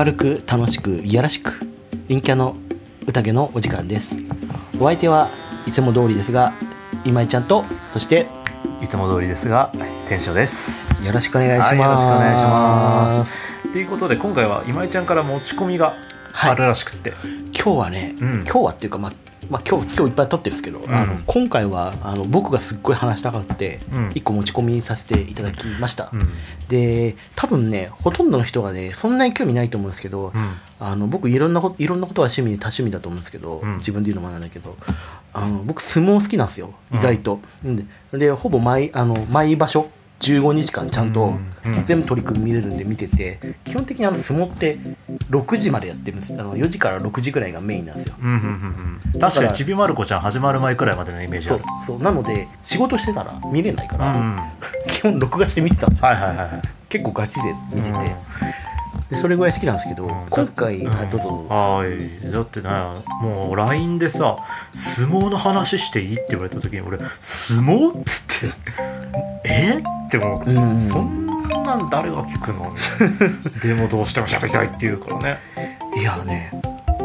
明るく楽しくいやらしく陰キャの宴のお時間です。お相手はいつも通りですが今井ちゃんとそしていつも通りですが天翔です。よろしくお願いします、はいよろしくお願いします。ということで今回は今井ちゃんから持ち込みがあるらしくって、今日はね、うん。今日はっていうかまあまあ、今日今日いっぱい撮ってるんですけど、ん。あの今回はあの僕がすっごい話したかってうん。一個持ち込みさせていただきました、うん。で多分ねほとんどの人がねそんなに興味ないと思うんですけど、うん。あの僕いろんなこといろんなことは趣味多趣味だと思うんですけど、うん。自分で言うのもなんだけどあの僕相撲好きなんですよ意外と、うん。ででほぼ毎あの毎場所15日間ちゃんと全部取り組み見れるんで見てて基本的にあの相撲って6時までやってるんです。あの4時から6時ぐらいがメインなんですよ。うんうんうんうん。確かにちびまる子ちゃん始まる前くらいまでのイメージそうある。そうなので仕事してたら見れないかうんら、うん。は 基本録画して見てたんですよ。いはいはいはい。結構ガチで見てて、うんでそれぐらい好きなんですけど、うん。今回、うん。はいどうぞ。はい。だってねもう LINE でさ「相撲の話していい?」って言われた時に俺「相撲?」っつって「え？ってもう、うん。そんなん誰が聞くの？でもどうしても喋りたいって言うからね。いやね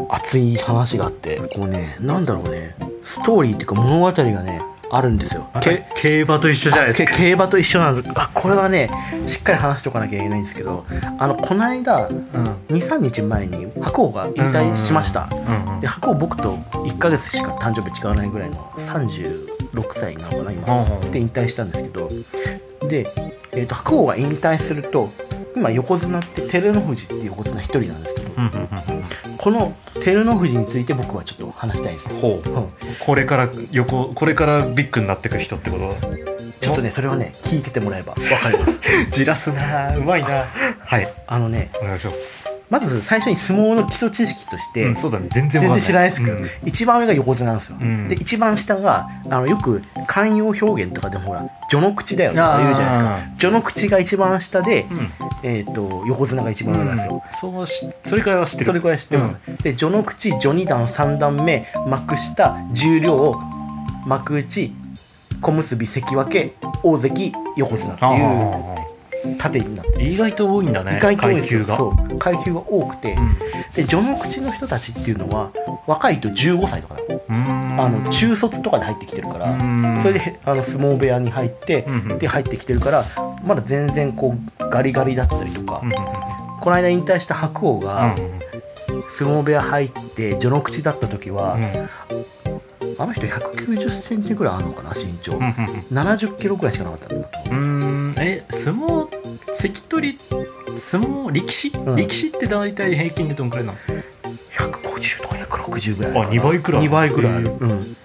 熱い話があってこうねなんだろうね。ストーリーっていうか物語がねあるんですよ。け競馬と一緒じゃないですか。け競馬と一緒なんですあこれはねしっかり話しておかなきゃいけないんですけどあのこの間うん。23日前に白鵬が引退しました。で白鵬僕と1ヶ月しか誕生日違わないぐらいの36歳なのかな今、うんうん。で引退したんですけど。で、えー、と白鵬が引退すると今横綱って照ノ富士っていう横綱一人なんですけどこの照ノ富士について僕はちょっと話したいんです。よ、ほう。うん。これから横これからビッグになってく人ってこと？ちょっとねそれはね聞いててもらえば分かります。じらすな。うまいな。はい。あのねお願いします、まず最初に相撲の基礎知識として、うん、そうだね。全然全然知らないですけど、うん。一番上が横綱なんですよ、うん。で一番下があのよく慣用表現とかでもほら序の口だよとか言うじゃないですか。あ序の口が一番下で、うんえー、と横綱が一番上なんですよ、そうしそれくらいは知ってる。それくらい知ってます、で序の口序二段三段目幕下十両幕内小結関脇大関横綱ってあいう縦になってあ意外と多いんだね意外と多いんですよ。階級が。そう。階級が多くて、うん。で序の口の人たちっていうのは若いと15歳とかあの中卒とかで入ってきてるから、うん。それであの相撲部屋に入って、うんうん。で入ってきてるからまだ全然こうガリガリだったりとか、うんうんこの間引退した白鵬がうん相撲部屋入って序の口だった時は、うん。あの人190センチぐらいあるのかな身長、うんうん70キロぐらいしかなかった。ううん。え相撲関取相撲力士、ん。力士って大体平均でどんくらいなの？150とか160ぐらいあるかな。あ二倍くらい2倍ぐらいある。へうん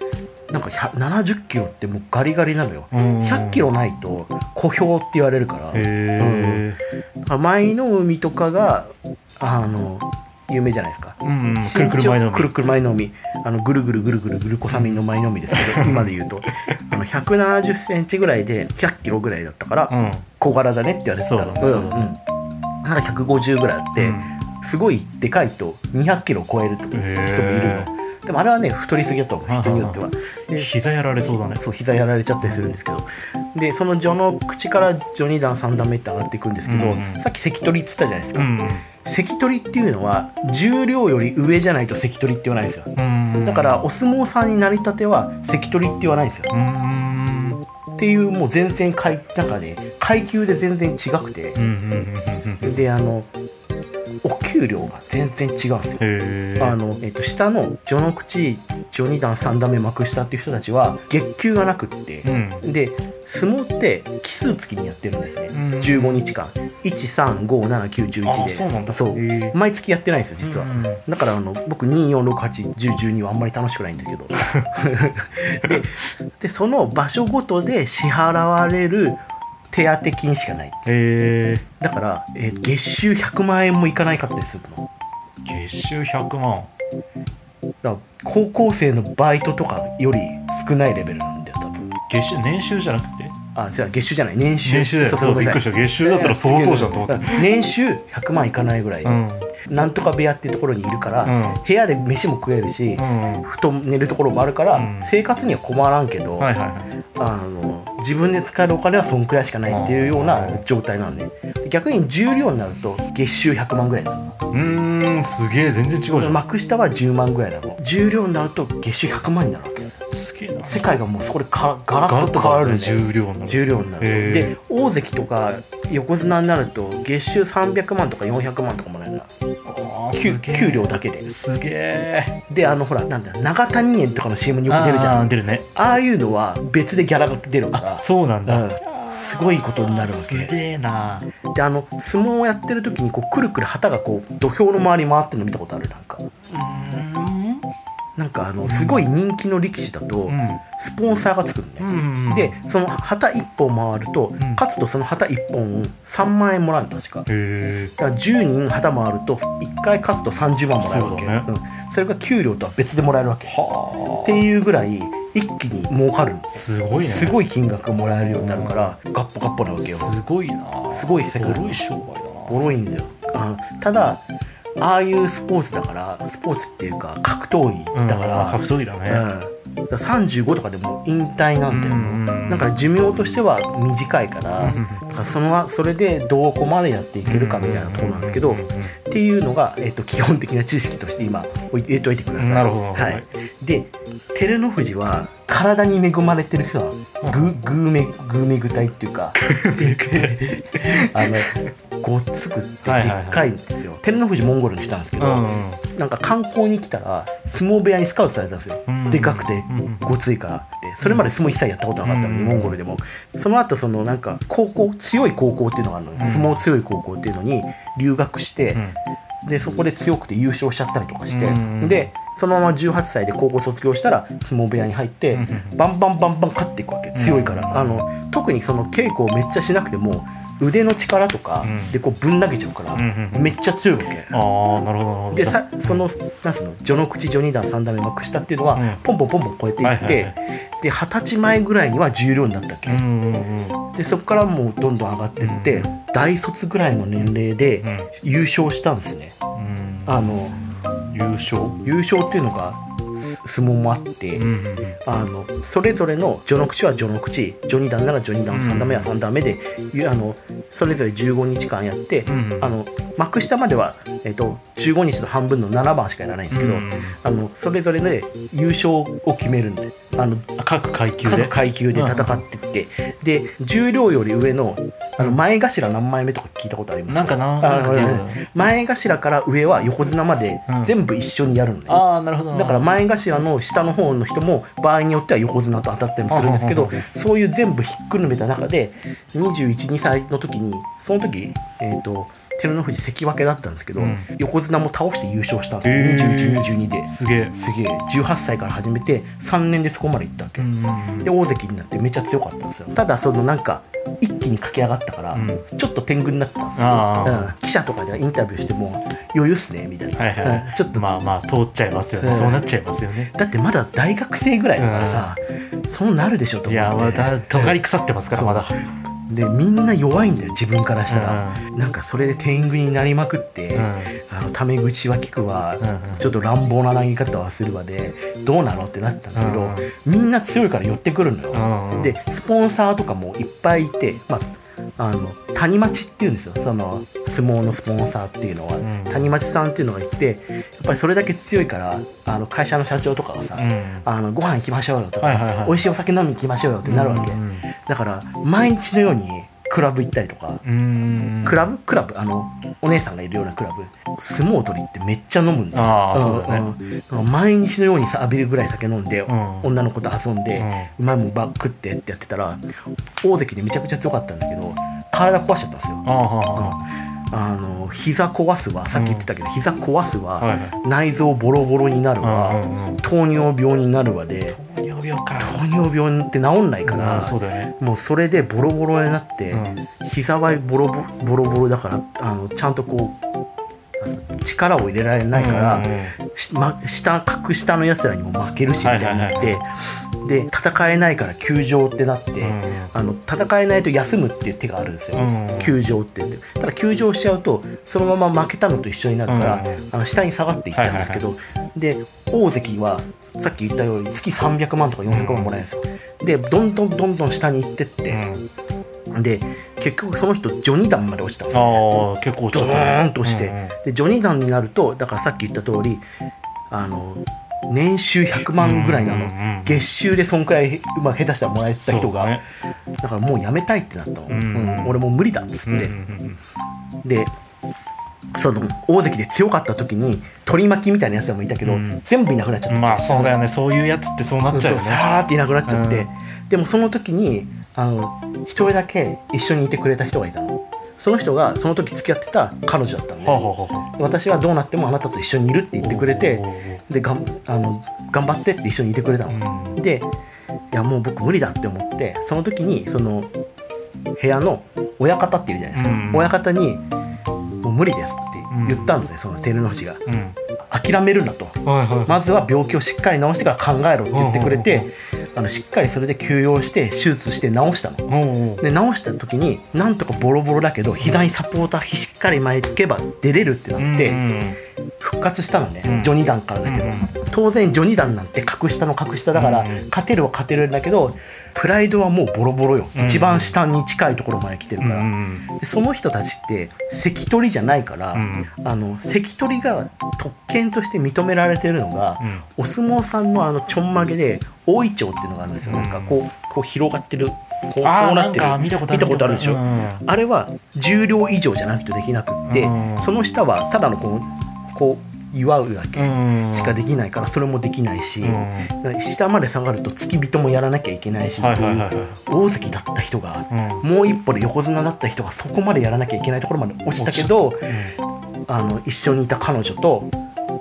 なんか100 70キロってもうガリガリなのよ。うん100キロないと小兵って言われるから。へえだから舞の海とかがあの有名じゃないですか。うんうん。く身るくる前のくるくる前の海。あのぐるぐるぐるぐるぐるこさみの前の海ですけど 今で言うと。あの170センチぐらいで100キロぐらいだったからうん。小柄だねって言われてたの。そううだんうん。なんか150ぐらいあって、うん。すごいでかいと200キロ超えると人もいるへのでもあれはね太りすぎだと思う。人によっては。で 膝やられそうだね。そう膝やられちゃったりするんですけど。でその序の口から序二段三段目って上がっていくんですけど、うんさっき関取っつったじゃないですか、うん関取っていうのは重量より上じゃないと関取って言わないんですよ。うんだからお相撲さんになりたては関取って言わないんですよ。っていうもう全然階なんかね階級で全然違くて。うんうんうんうんうんであのお給料が全然違うんですよ。あの、えっと下の序の口序二段三段目幕下っていう人たちは月給がなくってう、ん。で相撲って奇数月にやってるんですね、うん。15日間。1357911あでそう毎月やってないんですよ実は、うんうん。だからあの僕24681012はあんまり楽しくないんだけど。ででその場所ごとで支払われる手当金しかない。へえだから、えー月収100万円もいかないかったりするの。月収100万。だから高校生のバイトとかより少ないレベルなんだよ多分。月収年収じゃなくて？あじゃあ月収じゃない。年収。年収だよ。そうそうびっくりした。月収だったら相当じゃんと思って。年収100万いかないぐらい、うんなんとか部屋っていうところにいるから、うん。部屋で飯も食えるし、うん布団寝るところもあるから、うん。生活には困らんけど、あの自分で使えるお金はそんくらいしかないっていうような状態なんで。逆に重量になると月収100万ぐらいうーんすげえ全然違うじゃん。幕下は10万ぐらいなの。重量になると月収100万になるわけすげえな。世界がもうそこでかガラガラッと変わるんで重量になる重量になる。へで大関とか横綱になると月収300万とか400万とかもな。給給料だけで。すげえであのほらなんだよ長谷園とかの CM によく出るじゃん。出るね。ああいうのは別でギャラが出るかあそうなんだ、ら、うん、すごいことになるわけ。すげえな。であの相撲をやってる時にこうくるくる旗がこう土俵の周り回ってるの見たことある？なんか。うーんなんかあのすごい人気の力士だとうん。スポンサーがつくのね、うんでその旗1本回ると、ん。勝つとその旗1本3万円もらうの確か。だから10人旗回ると1回勝つと30万もらえるわけ。そね。うん、それが給料とは別でもらえるわけ。っはていうぐらい一気に儲かるすすごいね。すごい金額がもらえるようになるからガッポガッポなわけよ。すごいな。すごい世界ボロい商売だな。ボロいんだよ。あのただああいうスポーツだからスポーツっていうか格闘技だから、うん格闘技だね、うん、だから35とかでも引退なんだよ、うんだから寿命としては短いから,、からそのそれでどこまでやっていけるかみたいなところなんですけど、っていうのが、えっと基本的な知識として今入れといてください。なるほど。はい、で照ノ富士は体に恵まれてる人なの。ぐぐうめぐうめぐ体っていうか。あのごっつくってでっかいんですよ。照ノ富士モンゴルの人なんですけど、うんなんか観光に来たら相撲部屋にスカウトされたんですよ、うんでかくてうんごついからって。それまで相撲一切やったことなかったのに、うんモンゴルでも。その後そのなんか高校強い高校っていうのがあるのよ、うん。相撲強い高校っていうのに留学して、うん。でそこで強くて優勝しちゃったりとかして、うんでそのまま18歳で高校卒業したら相撲部屋に入って、うんバンバンバンバン勝っていくわけ。強いから、うん。あの特にその稽古をめっちゃしなくても腕の力とかうん。でこうぶん投げちゃうから、めっちゃ強いわけ。ああなるほどでさそのなんすの序の口序二段三段目幕下っていうのは、うん。ポンポンポンポン超えていって、で二十歳前ぐらいには重量になったっけ、でそこからもうどんどん上がっていって、う大卒ぐらいの年齢でうん。優勝したんですね。うん。あの優勝？優勝っていうのがす相撲もあって、あのそれぞれの序の口は序の口。序二段なら序二段うん三段目は三段目で、あのそれぞれ15日間やって、あの幕下までは、えっと15日の半分の7番しかやらないんですけど、うんあのそれぞれで優勝を決めるんであの各階級で？各階級で戦ってって、で重量より上のあの前頭何枚目とか聞いたことあります？なんかな？前頭から上は横綱までうん。全部一緒にやるのね、ああなるほど。なだから前頭の下の方の人も場合によっては横綱と当たったりもするんですけどそういう全部ひっくるめた中で212歳の時にその時、えー、と照ノ富士関脇だったんですけど、うん。横綱も倒して優勝したんですよ、へー。2122で。すげえ。すげえ。18歳から始めて3年でそこまで行ったわけ、で大関になってめっちゃ強かったんですよ。ただそのなんか一気に駆け上がったから、うん。ちょっと天狗になってたんですよ、記者とかでインタビューしても余裕っすねみたいな、はいはいうん。ちょっと、まあまあ通っちゃいますよね。うん。そうなっちゃいますよね。だってまだ大学生ぐらいだからさ、そうなるでしょとい思って。やまだ尖り腐ってますからまだでみんな弱いんだよ自分からしたら、なんかそれで天狗になりまくって、うん。あのタメ口は聞くわ、うんうん。ちょっと乱暴な投げ方はするわでどうなのってなったんだけど、うんうん。みんな強いから寄ってくるのよ、うんうん。でスポンサーとかもいっぱいいて、まあ、あの谷町っていうんですよ。その相撲のスポンサーっていうのは、うん。谷町さんっていうのがいてやっぱりそれだけ強いからあの会社の社長とかがさ、うん。あのご飯行きましょうよとか、はいはいはい。美味しいお酒飲みに行きましょうよってなるわけ、うん。だから毎日のようにクラブ行ったりとか、クラブ？クラブ。あのお姉さんがいるようなクラブ。相撲取りってめっちゃ飲むんですよ。ねん。うん。毎日のようにさ浴びるぐらい酒飲んで、ん。女の子と遊んで、うまいもんばっ食ってってやってたら大関でめちゃくちゃ強かったんだけど体壊しちゃったんですよ、あの膝壊すわ。さっき言ってたけど、膝壊すわ、あはいはい。内臓ボロボロになるわ、うんうんうん。糖尿病になるわで。糖尿病か。糖尿病って治んないから、うんそうね。もうそれでボロボロになって、うん。膝はボロボボロボロだからあのちゃんとこう力を入れられないから、下格下のやつらにも負けるしみたいになって、で戦えないから休場ってなって、うんあの戦えないと休むっていう手があるんですよ、うん休場って。ただ休場しちゃうとそのまま負けたのと一緒になるから、うんあの下に下がっていっちゃうんですけど、で大関はさっき言ったように月300万とか400万もらえるんですよ、でどんどんどんどん下に行ってって、で結局その人序二段まで落ちたんですよ。ああ結構ドーンとして、うんうんで序二段になるとだからさっき言った通りあの年収100万ぐらいなの、うんうんうん月収でそんくらい、まあ、下手したらもらえてた人が、ね。だからもうやめたいってなったの、うんうん俺もう無理だっつって、うんうんでその大関で強かった時に取り巻きみたいなやつらもいたけど、うん。全部いなくなっちゃった、うんまあそうだよね。そういうやつってそうなっちゃうよね。さーっていなくなっちゃって、うん。でもその時にあの一人だけ一緒にいてくれた人がいたの。その人がその時付き合ってた彼女だったのね、ほうほうほうほう私はどうなってもあなたと一緒にいるって言ってくれてでがんあの頑張ってって一緒にいてくれたの、うん。でいやもう僕無理だって思ってその時にその部屋の親方っているじゃないですか、うん親方に「もう無理です」って言ったので、その照ノ富士が。うん。諦めるなと。はいはいまずは病気をしっかり治してから考えろって言ってくれて、あのしっかりそれで休養して手術して治したの。おうおうで治した時になんとかボロボロだけど膝にサポーターしっかり巻けば出れるってなってうん復活したのね、うん。序二段からだけど、うん。当然序二段なんて格下の格下だからうん勝てるは勝てるんだけどプライドはもうボロボロよ、うん一番下に近いところまで来てるうんから、うん。でその人たちって関取じゃないから、うんあの関取が特権として認められてるのが、うん。お相撲さんのあのちょんまげで大いちょうっていうのがあるんですよ、うんなんかこうこう広がってるこうななってる。見たことあるあるでしょ、うんあれは重量以上じゃなくてできなくって、うん。その下はただのこうこう祝うだけうん。しかできないからそれもできないし、うん。下まで下がると付き人もやらなきゃいけないし、はいはいはいはい大関だった人がうん。もう一歩で横綱だった人がそこまでやらなきゃいけないところまで落ちたけどあの一緒にいた彼女と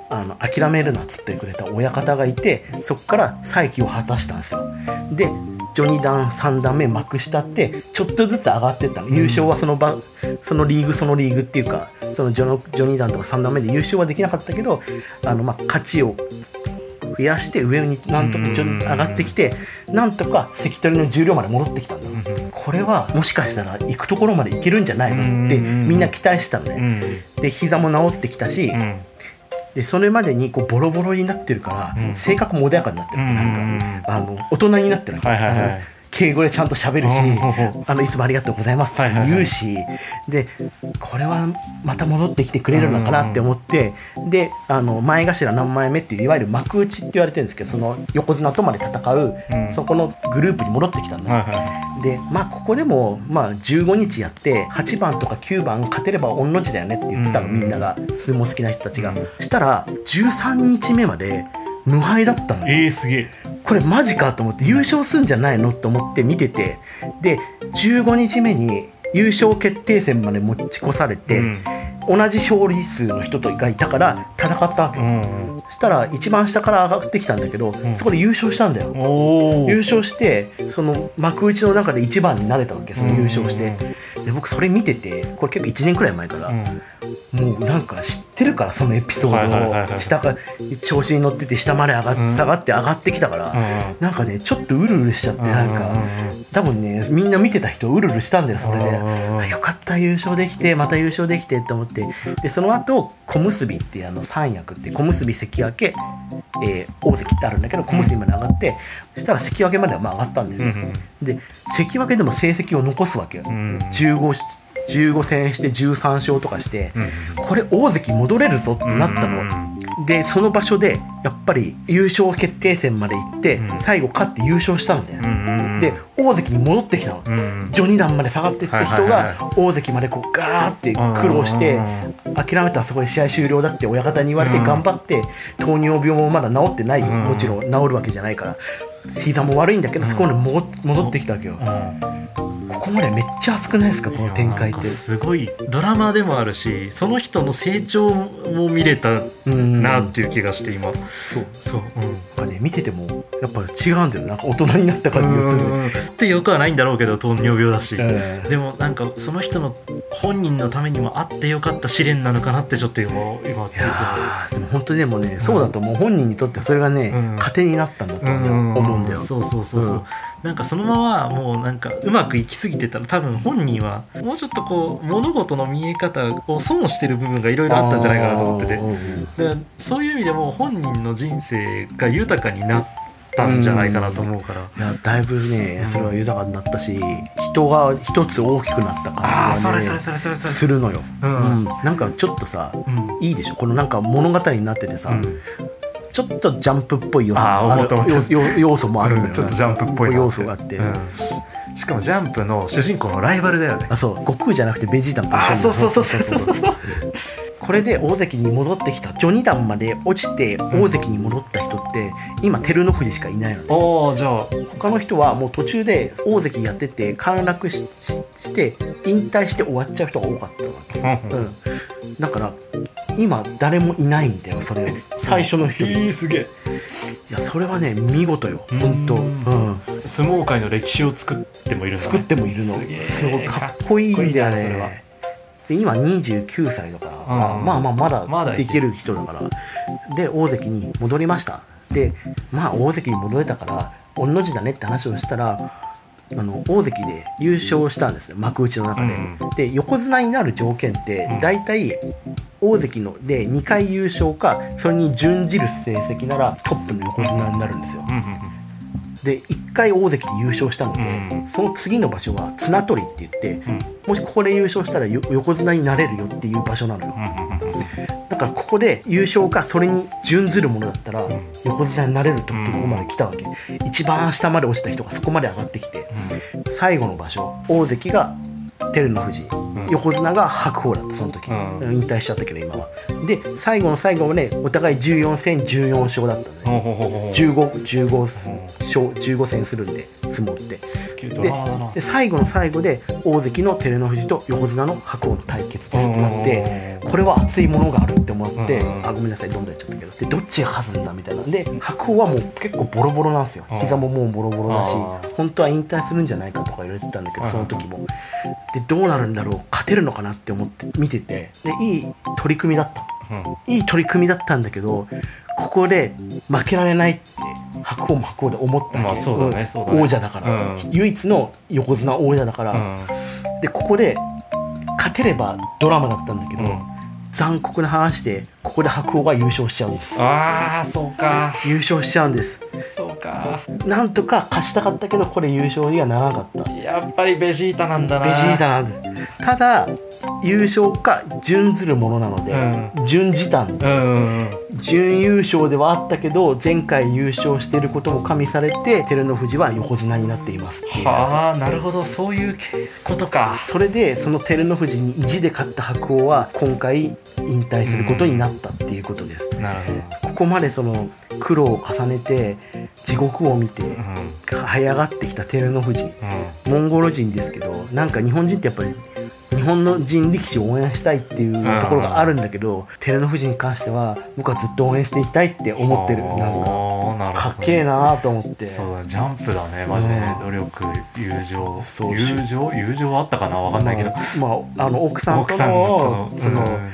あの諦めるなっつってくれた親方がいてそこから再起を果たしたんですよ。で序二段3段目幕下ってちょっとずつ上がってったの。優勝はその場そのリーグそのリーグっていうかその序の序二段とか3段目で優勝はできなかったけどあのまあ勝ちを増やして上になんとか上がってきてなんとか関取の重量まで戻ってきたんだ。これはもしかしたら行くところまで行けるんじゃないのってみんな期待してたのうね。ん。で膝も治ってきたし、うん。でそれまでにこうボロボロになってるから、うん。性格も穏やかになってる、うんなんかあの大人になってる、はいはいはい敬語でちゃんと喋るしうん「あのいつもありがとうございます」って言うし、でこれはまた戻ってきてくれるのかなって思って、であの前頭何枚目っていういわゆる幕内って言われてるんですけどその横綱とまで戦う、うん。そこのグループに戻ってきたんだ、でまあここでもまあ15日やって8番とか9番勝てれば御の字だよねって言ってたの、うんみんなが。相撲好きな人たちが、うん。したら13日目まで無敗だったのいえー、すげえ。これマジかと思って優勝すんじゃないのと思って見てて。で15日目に優勝決定戦まで持ち越されて、うん。同じ勝利数の人とがいたから戦ったわけよ、うんそしたら一番下から上がってきたんだけど、ん。そこで優勝したんだよ、優勝してその幕内の中で一番になれたわけその優勝して、で僕それ見ててこれ結構1年くらい前から、もうなんか知ってるからそのエピソーはいドを下から調子に乗ってて下まで上が下がって上がってきたから、なんかねちょっとうるうるしちゃってなんか、多分ねみんな見てた人うるうるしたんだよそれで、うんあよかった優勝できてまた優勝できてって思って。でその後小結ってあの三役って小結関脇、えー大関ってあるんだけど小結まで上がって、そしたら関脇まではまあ上がったんだよね、で関脇でも成績を残すわけよ、うん。15し15戦して13勝とかして、うんこれ大関戻れるぞってなったの、でその場所でやっぱり優勝決定戦まで行って、うん。最後勝って優勝したんだよ、で大関に戻ってきたの、うん序二段まで下がってった人がは大関までこうガーって苦労して諦めたらそこで試合終了だって親方に言われてうん。頑張って糖尿病もまだ治ってないよ。うんもちろん治るわけじゃないから。膝も悪いんだけどそこまで戻戻ってきたわけよここまでめっちゃ熱くないですか？この展開って。すごいドラマでもあるしその人の成長も見れたうんなっていう気がして今。そう。そう、うん、なんかね見ててもやっぱ違うんだよ。なんか大人になった感じがする。うん。ってよくはないんだろうけど糖尿病だし、ええでもなんかその人の本人のためにもあってよかった試練なのかなってちょっと今今いやーでも本当にでもねそうだと思う。本人にとってそれがね、うん。糧になったんだとうん思うん。だよ、そうそうそうそう、うんなんかそのままもうなんかうまくいきすぎてたら多分本人はもうちょっとこう物事の見え方を損してる部分がいろいろあったんじゃないかなと思ってて。うんうんだからそういう意味でも本人の人生が豊かになったんじゃないかなと思うから、いやだいぶねそれは豊かになったし人が一つ大きくなった感じが、ね、ああそれそれそれそれそれ。するのよ、うん。なんかちょっとさうん。いいでしょ。このなんか物語になっててさ、うんちょっとジャンプっぽい要素もある。要素もあるうんちょっとジャンプっぽいな要素があって、うん。しかもジャンプの主人公のライバルだよね。あそう。悟空じゃなくてベジータのポジションあそうそうそう。そうそうそうこれで大関に戻ってきた。序二段まで落ちて大関に戻った人って今照ノ富士しかいないのね。ああじゃあ。他の人はもう途中で大関やってて陥落ししして引退して終わっちゃう人が多かったわけ、うん、だから今誰もいないんだよそれ。最初の人。いいいすげえ。やそれはね見事よ。本当。ううん。ん相撲界の歴史を作ってもいるんだ、ね、作ってもいるの。すごいかっこいいんだよかっこいいなそれは。ねで今29歳だから、まあうん。まあまあまだできる人だから。で大関に戻りました。でまあ大関に戻れたから御の字だねって話をしたらあの大関で優勝したんですよ幕内の中で、うん。で横綱になる条件ってうん。大体大関ので2回優勝かそれに準じる成績ならトップの横綱になるんですよで1回大関で優勝したので、うん。その次の場所は綱取りって言ってうん。うんもしここで優勝したらよ横綱になれるよっていう場所なのよ。だからここで優勝かそれに準ずるものだったらん。横綱になれるとところまで来たわけ。一番下まで落ちた人がそこまで上がってきて最後の場所大関が照ノ富士。ん横綱が白鵬だったその時、うん。引退しちゃったけど今は。で最後の最後までお互い14戦14勝だったのねほうほうほうほう15 15勝15戦するんで相撲って。で最後の最後で大関の照ノ富士と横綱の白鵬の対決です。ってなってこれは熱いものがあるって思ってうん。あごめんなさいどんどんやっちゃったけど。でどっちが勝つんだみたいなんで白鵬はもう結構ボロボロなんですよ。うん。膝ももうボロボロだしうん。本当は引退するんじゃないかとか言われてたんだけどうん。その時も。でどうなるんだろう勝てるのかなって思って見てて。でいい取り組みだった。うん。いい取り組みだったんだけどここで負けられないって白鵬も白鵬で思ったわけ、まあそうだねね。王者だから、うん。唯一の横綱王者だから、うん。でここで勝てればドラマだったんだけど、うん。残酷な話でここで白鵬が優勝しちゃうんです。ああそうか。優勝しちゃうんです。そうか。なんとか勝ちたかったけどこれ優勝にはならなかった。やっぱりベジータなんだな。ベジータなんですただ優勝か準ずるものなので、準じたんで。うんうん準優勝ではあったけど前回優勝していることも加味されて照ノ富士は横綱になっていますはあなるほど。そういうことか。それでその照ノ富士に意地で勝った白鵬は今回引退することになったっていうことです、なるほここまでその苦労を重ねて地獄を見て這い上がってきた照ノ富士。うん。モンゴル人ですけどなんか日本人ってやっぱり日本の人力士を応援したいっていうところがあるんだけど照ノ富士に関しては僕はずっと応援していきたいって思ってる。なんかかっけえなと思って。そうだジャンプだねマジで。うん。努力友情。そう友情？友情あったかな？わかんないけど。まあ、まあ、あの奥さんと奥さんとののそのうん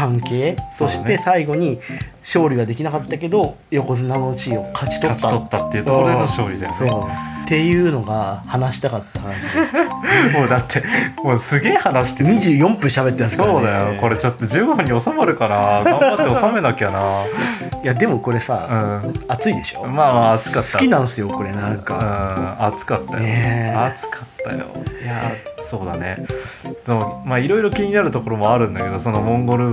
関係そして最後に勝利ができなかったけど横綱の地位を勝ち取った。勝ち取ったっていうところでの勝利だよね。っていうのが話したかった話で。もうだってもうすげえ話してる。24分喋ってるんですから、ね、そうだよ。これちょっと15分に収まるから頑張って収めなきゃいやでもこれさ、な熱いでしょ？うんまあまあ熱かった。好きなんですよこれなんうか、ん。熱かったよ、ねえ。熱かったよ。いや。そうだね。でもまあいろいろ気になるところもあるんだけどそのモンゴル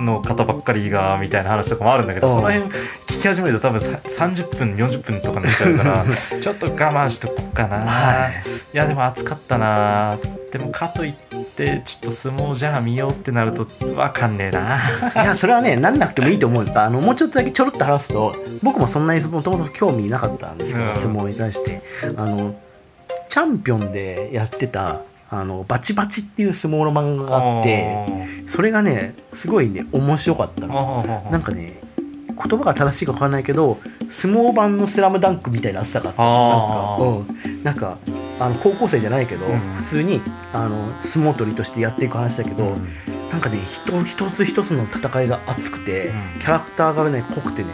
の方ばっかりがみたいな話とかもあるんだけど、うん。その辺聞き始めると多分さ30分40分とかになっちゃうからちょっと我慢しとこうかな、はい。いやでも暑かったな。でもかといってちょっと相撲じゃあ見ようってなるとわかんねえな。いやそれはねなんなくてもいいと思う。あのもうちょっとだけちょろっと話すと僕もそんなにもともと興味なかったんですけど、うん。相撲に対して。あのチャンピオンでやってたあのバチバチっていう相撲の漫画があってそれがねすごいね面白かったの。なんかね言葉が正しいか分かんないけど相撲版の「スラムダンクみたいな熱さがあって。あー。なんか,、うん、なんかあの高校生じゃないけど、うん。普通にあの相撲取りとしてやっていく話だけど、なんかね一一つ一つの戦いが熱くて、うん。キャラクターがね濃くてね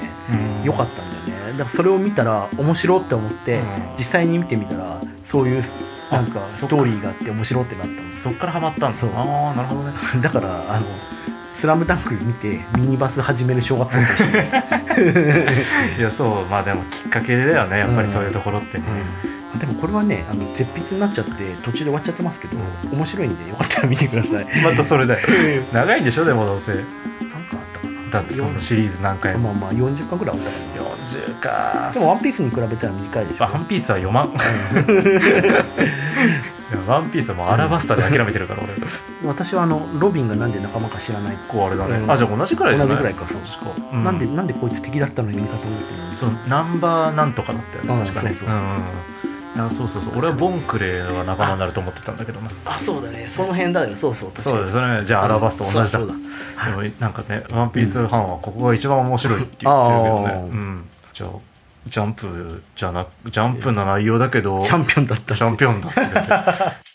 うん。良かったんだよね。だからそれを見たら面白って思って、うん。実際に見てみたらそういうなんかストーリーがあって面白ってなった。そっからハマったんですそう。ああなるほどね。だからあの「スラムダンク見てミニバス始める小学生と一緒です、いやそうまあでもきっかけだよねやっぱりそういうところって。ね、うん、でもこれはねあの絶筆になっちゃって途中で終わっちゃってますけど、面白いんでよかったら見てください。またそれだよ 長いんでしょでもどうせ。なんかあったかな。だってそのシリーズ何回も。まあまあ40巻ぐらいあったかな。40か。でも「ワンピースに比べたら短いでしょ、ワンピースは読まん ワンピースはもうアラバスタで諦めてるから俺。結 私はあのロビンがなんで仲間か知らない、構あれだね、うん。あじゃあ同じくらいだね同じくらいかそう。確か、うなんでなんでこいつ敵だったのに味方を見てるのにそうナンバーなんとかだったよねうん確かね。そうそう。うんうんいやそうそうそう。俺はボンクレーが仲間になると思ってたんだけどな。あそうだね。その辺だよ。そうそう。確かにそうですね。じゃあアラバスと同じだ。そうだでもなんかね「ワンピースファンはここが一番面白いって言ってるけどね、うん、じゃあジャンプじゃなジャンプの内容だけどチャンピオンだったチャンピオンだって言って